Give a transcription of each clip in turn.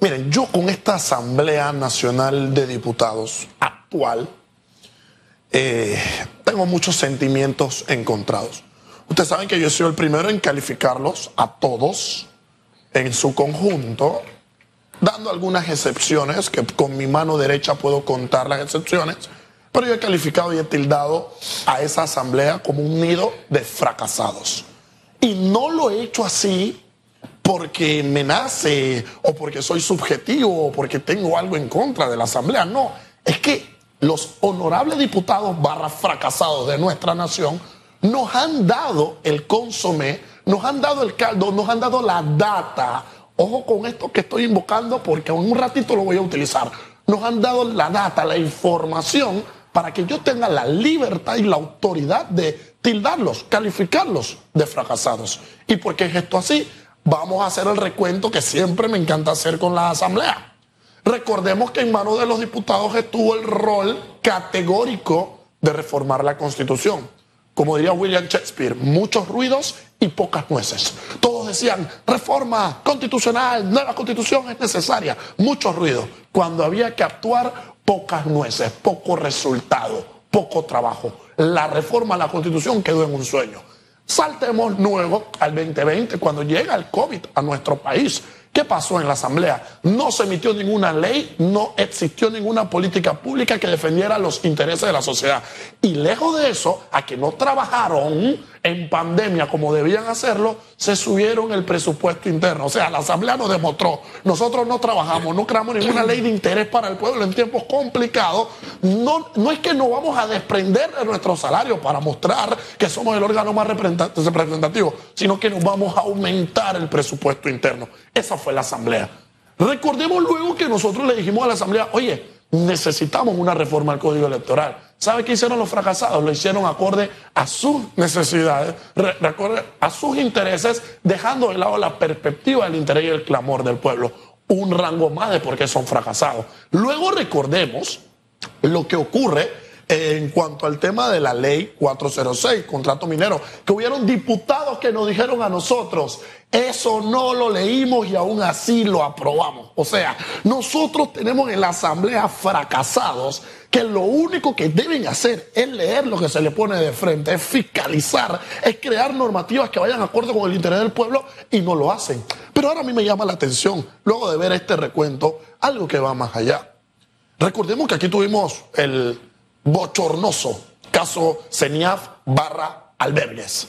Miren, yo con esta Asamblea Nacional de Diputados actual eh, tengo muchos sentimientos encontrados. Ustedes saben que yo soy el primero en calificarlos a todos en su conjunto, dando algunas excepciones, que con mi mano derecha puedo contar las excepciones, pero yo he calificado y he tildado a esa asamblea como un nido de fracasados. Y no lo he hecho así porque me nace o porque soy subjetivo o porque tengo algo en contra de la asamblea, no, es que los honorables diputados barra fracasados de nuestra nación nos han dado el consomé, nos han dado el caldo, nos han dado la data. Ojo con esto que estoy invocando porque en un ratito lo voy a utilizar. Nos han dado la data, la información para que yo tenga la libertad y la autoridad de tildarlos, calificarlos de fracasados. ¿Y por qué es esto así? Vamos a hacer el recuento que siempre me encanta hacer con la asamblea. Recordemos que en manos de los diputados estuvo el rol categórico de reformar la constitución. Como diría William Shakespeare, muchos ruidos y pocas nueces. Todos decían, reforma constitucional, nueva constitución es necesaria. Mucho ruido. Cuando había que actuar, pocas nueces, poco resultado, poco trabajo. La reforma a la constitución quedó en un sueño. Saltemos luego al 2020, cuando llega el COVID a nuestro país. ¿Qué pasó en la Asamblea? No se emitió ninguna ley, no existió ninguna política pública que defendiera los intereses de la sociedad. Y lejos de eso, a que no trabajaron en pandemia como debían hacerlo, se subieron el presupuesto interno. O sea, la Asamblea nos demostró, nosotros no trabajamos, no creamos ninguna ley de interés para el pueblo en tiempos complicados. No, no es que nos vamos a desprender de nuestro salario para mostrar que somos el órgano más representativo, sino que nos vamos a aumentar el presupuesto interno. Esa fue la Asamblea. Recordemos luego que nosotros le dijimos a la Asamblea, oye, necesitamos una reforma al Código Electoral. ¿Sabe qué hicieron los fracasados? Lo hicieron acorde a sus necesidades, a sus intereses, dejando de lado la perspectiva del interés y el clamor del pueblo. Un rango más de por qué son fracasados. Luego recordemos lo que ocurre en cuanto al tema de la ley 406, contrato minero, que hubieron diputados que nos dijeron a nosotros, eso no lo leímos y aún así lo aprobamos. O sea, nosotros tenemos en la asamblea fracasados que lo único que deben hacer es leer lo que se le pone de frente, es fiscalizar, es crear normativas que vayan acorde con el interés del pueblo y no lo hacen. Pero ahora a mí me llama la atención, luego de ver este recuento, algo que va más allá. Recordemos que aquí tuvimos el bochornoso caso CENIAF barra albergues.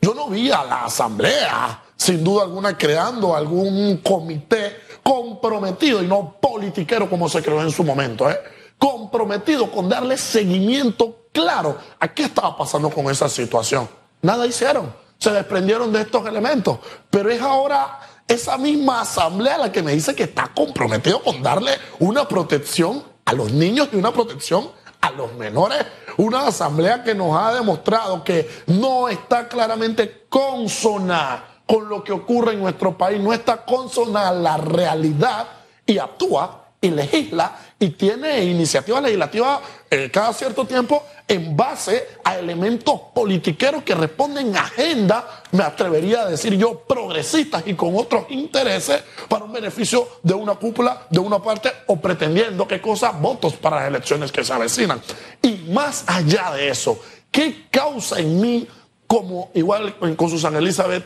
Yo no vi a la asamblea, sin duda alguna, creando algún comité comprometido y no politiquero como se creó en su momento, ¿eh? comprometido con darle seguimiento claro a qué estaba pasando con esa situación. Nada hicieron, se desprendieron de estos elementos, pero es ahora esa misma asamblea la que me dice que está comprometido con darle una protección a los niños y una protección a los menores. Una asamblea que nos ha demostrado que no está claramente consona con lo que ocurre en nuestro país, no está consona a la realidad y actúa y legisla y tiene iniciativas legislativas eh, cada cierto tiempo en base a elementos politiqueros que responden a agenda, me atrevería a decir yo, progresistas y con otros intereses para un beneficio de una cúpula, de una parte, o pretendiendo qué cosa, votos para las elecciones que se avecinan. Y más allá de eso, ¿qué causa en mí, como igual con Susana Elizabeth,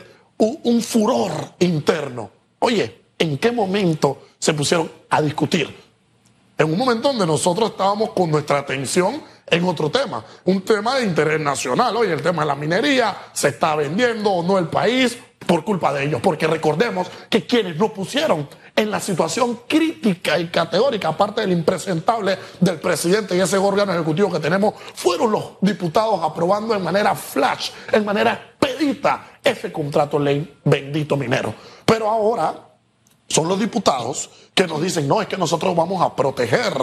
un furor interno? Oye, ¿en qué momento se pusieron a discutir? En un momento donde nosotros estábamos con nuestra atención en otro tema, un tema de interés nacional. Oye, el tema de la minería, se está vendiendo o no el país por culpa de ellos, porque recordemos que quienes nos pusieron en la situación crítica y categórica, aparte del impresentable del presidente y ese órgano ejecutivo que tenemos, fueron los diputados aprobando en manera flash, en manera expedita, ese contrato ley bendito minero. Pero ahora son los diputados que nos dicen, no, es que nosotros vamos a proteger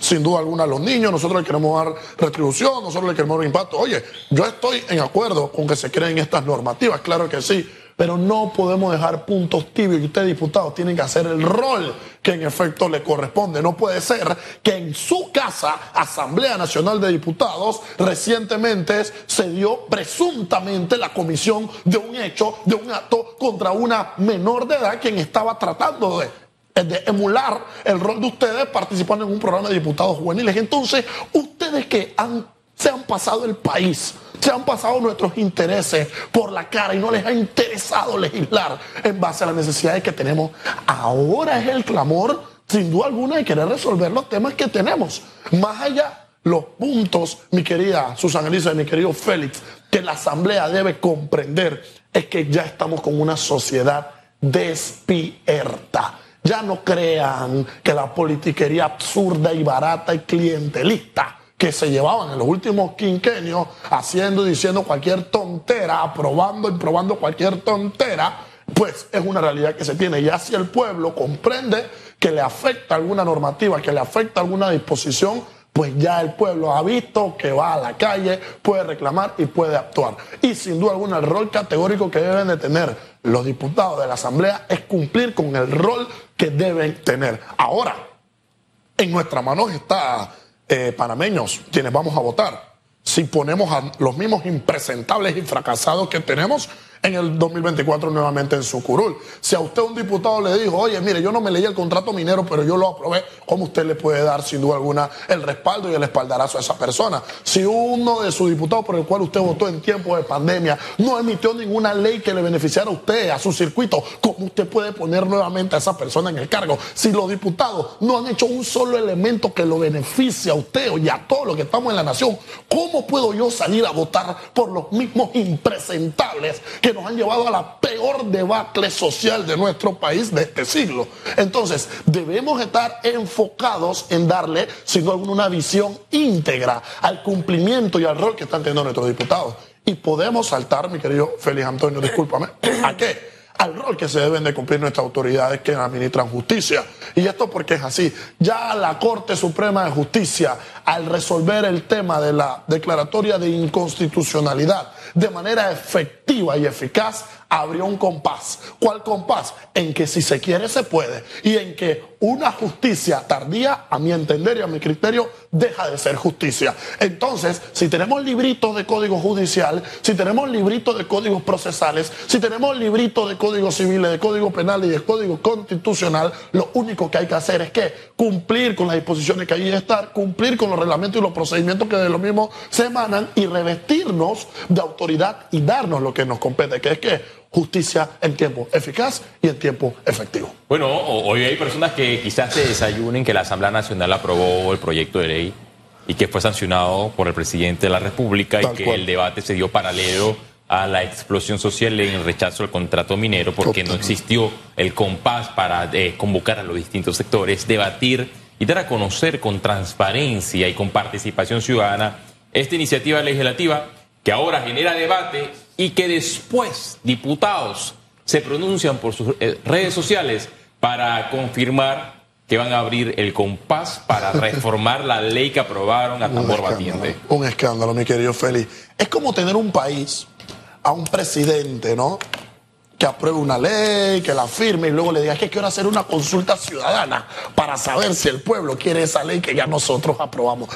sin duda alguna a los niños, nosotros le queremos dar retribución, nosotros le queremos dar impacto. Oye, yo estoy en acuerdo con que se creen estas normativas, claro que sí, pero no podemos dejar puntos tibios y ustedes diputados tienen que hacer el rol que en efecto le corresponde. No puede ser que en su casa, Asamblea Nacional de Diputados, recientemente se dio presuntamente la comisión de un hecho, de un acto contra una menor de edad quien estaba tratando de de emular el rol de ustedes participando en un programa de diputados juveniles. Entonces, ustedes que han, se han pasado el país, se han pasado nuestros intereses por la cara y no les ha interesado legislar en base a las necesidades que tenemos, ahora es el clamor, sin duda alguna, de querer resolver los temas que tenemos. Más allá los puntos, mi querida Susana Elisa y mi querido Félix, que la Asamblea debe comprender es que ya estamos con una sociedad despierta. Ya no crean que la politiquería absurda y barata y clientelista que se llevaban en los últimos quinquenios haciendo y diciendo cualquier tontera, aprobando y probando cualquier tontera, pues es una realidad que se tiene. Ya si el pueblo comprende que le afecta alguna normativa, que le afecta alguna disposición, pues ya el pueblo ha visto que va a la calle, puede reclamar y puede actuar. Y sin duda alguna el rol categórico que deben de tener los diputados de la Asamblea es cumplir con el rol que deben tener. Ahora, en nuestra mano está, eh, panameños, quienes vamos a votar. Si ponemos a los mismos impresentables y fracasados que tenemos, en el 2024 nuevamente en su curul. Si a usted un diputado le dijo, oye, mire, yo no me leí el contrato minero, pero yo lo aprobé, ¿cómo usted le puede dar sin duda alguna el respaldo y el espaldarazo a esa persona? Si uno de sus diputados por el cual usted votó en tiempo de pandemia no emitió ninguna ley que le beneficiara a usted, a su circuito, ¿cómo usted puede poner nuevamente a esa persona en el cargo? Si los diputados no han hecho un solo elemento que lo beneficie a usted y a todos los que estamos en la nación, ¿cómo puedo yo salir a votar por los mismos impresentables que nos han llevado a la peor debacle social de nuestro país de este siglo. Entonces, debemos estar enfocados en darle, sin duda una visión íntegra al cumplimiento y al rol que están teniendo nuestros diputados. Y podemos saltar, mi querido Félix Antonio, discúlpame, ¿a qué? al rol que se deben de cumplir nuestras autoridades que administran justicia. Y esto porque es así. Ya la Corte Suprema de Justicia, al resolver el tema de la declaratoria de inconstitucionalidad de manera efectiva y eficaz, abrió un compás. ¿Cuál compás? En que si se quiere se puede y en que una justicia tardía, a mi entender y a mi criterio, deja de ser justicia. Entonces, si tenemos libritos de código judicial, si tenemos libritos de códigos procesales, si tenemos libritos de código civil, de código penal y de código constitucional, lo único que hay que hacer es que cumplir con las disposiciones que que estar, cumplir con los reglamentos y los procedimientos que de lo mismo se emanan y revestirnos de autoridad y darnos lo que nos compete, que es que justicia en tiempo eficaz y en tiempo efectivo. Bueno, hoy hay personas que quizás se desayunen que la Asamblea Nacional aprobó el proyecto de ley y que fue sancionado por el presidente de la República y que el debate se dio paralelo a la explosión social en el rechazo al contrato minero porque no existió el compás para eh, convocar a los distintos sectores, debatir y dar a conocer con transparencia y con participación ciudadana esta iniciativa legislativa que ahora genera debate y que después diputados se pronuncian por sus eh, redes sociales para confirmar que van a abrir el compás para reformar la ley que aprobaron a tambor batiente. Un escándalo, mi querido Félix. Es como tener un país a un presidente, ¿no? Que apruebe una ley, que la firme y luego le diga que quiero hacer una consulta ciudadana para saber si el pueblo quiere esa ley que ya nosotros aprobamos.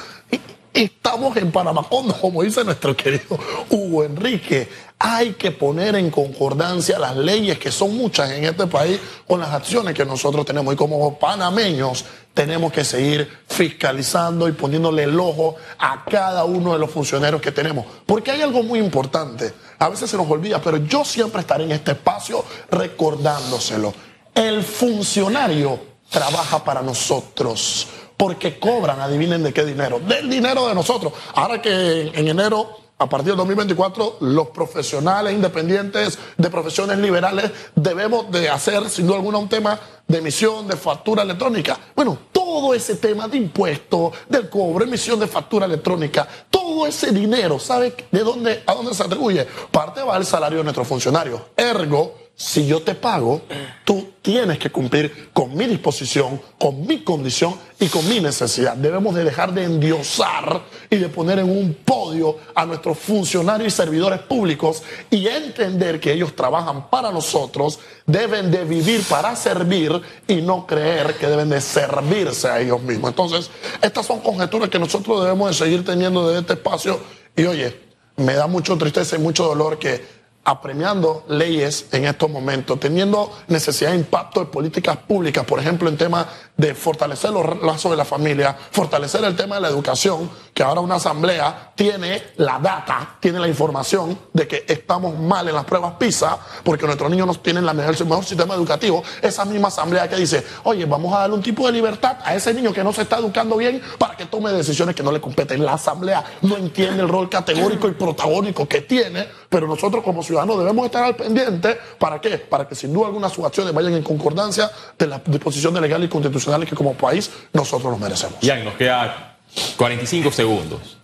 Estamos en Panamá, como dice nuestro querido Hugo Enrique. Hay que poner en concordancia las leyes, que son muchas en este país, con las acciones que nosotros tenemos. Y como panameños tenemos que seguir fiscalizando y poniéndole el ojo a cada uno de los funcionarios que tenemos. Porque hay algo muy importante. A veces se nos olvida, pero yo siempre estaré en este espacio recordándoselo. El funcionario trabaja para nosotros porque cobran, adivinen de qué dinero, del dinero de nosotros. Ahora que en enero, a partir del 2024, los profesionales independientes de profesiones liberales debemos de hacer, sin duda alguna, un tema de emisión de factura electrónica. Bueno, todo ese tema de impuestos, del cobro, emisión de factura electrónica, todo ese dinero, ¿sabe de dónde, a dónde se atribuye? Parte va al salario de nuestros funcionarios. Ergo, si yo te pago, tú tienes que cumplir con mi disposición, con mi condición y con mi necesidad. Debemos de dejar de endiosar y de poner en un podio a nuestros funcionarios y servidores públicos y entender que ellos trabajan para nosotros, deben de vivir para servir y no creer que deben de servirse a ellos mismos. Entonces, estas son conjeturas que nosotros debemos de seguir teniendo desde este espacio y oye, me da mucho tristeza y mucho dolor que apremiando leyes en estos momentos, teniendo necesidad de impacto de políticas públicas, por ejemplo, en temas de fortalecer los lazos de la familia, fortalecer el tema de la educación, que ahora una asamblea tiene la data, tiene la información de que estamos mal en las pruebas PISA, porque nuestros niños no tienen la mejor, el mejor sistema educativo. Esa misma asamblea que dice, oye, vamos a darle un tipo de libertad a ese niño que no se está educando bien para que tome decisiones que no le competen. La asamblea no entiende el rol categórico y protagónico que tiene, pero nosotros como ciudadanos debemos estar al pendiente. ¿Para qué? Para que sin duda alguna sus acciones vayan en concordancia de las disposiciones legales y constitucionales que como país nosotros nos merecemos. Ya, nos queda 45 segundos.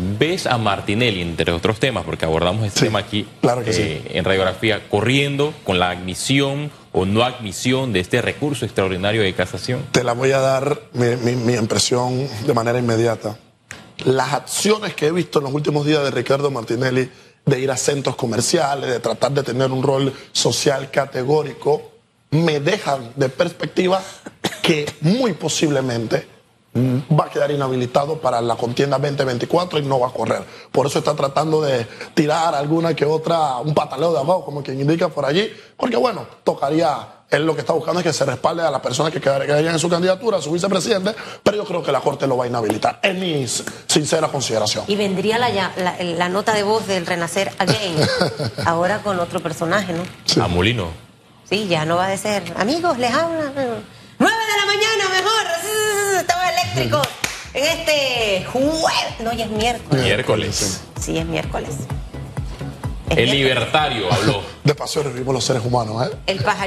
¿Ves a Martinelli, entre otros temas, porque abordamos este tema aquí claro que eh, en radiografía, corriendo con la admisión o no admisión de este recurso extraordinario de casación? Te la voy a dar mi, mi impresión de manera inmediata. Las acciones que he visto en los últimos días de Ricardo Martinelli de ir a centros comerciales, de tratar de tener un rol social categórico, me dejan de perspectiva que muy posiblemente va a quedar inhabilitado para la contienda 2024 y no va a correr. Por eso está tratando de tirar alguna que otra, un pataleo de abajo, como quien indica por allí, porque bueno, tocaría, él lo que está buscando es que se respalde a las personas que quedarían en su candidatura, a su vicepresidente, pero yo creo que la Corte lo va a inhabilitar. Es mi sincera consideración. Y vendría la, la, nota de voz del Renacer Again, ahora con otro personaje, ¿no? Sí. A Molino. Sí, ya no va a ser, amigos, les habla. Eléctricos. En este jueves. No, ya es miércoles. Miércoles. Sí, es miércoles. el libertario habló. De paso vivimos los seres humanos, ¿eh? El pajarito.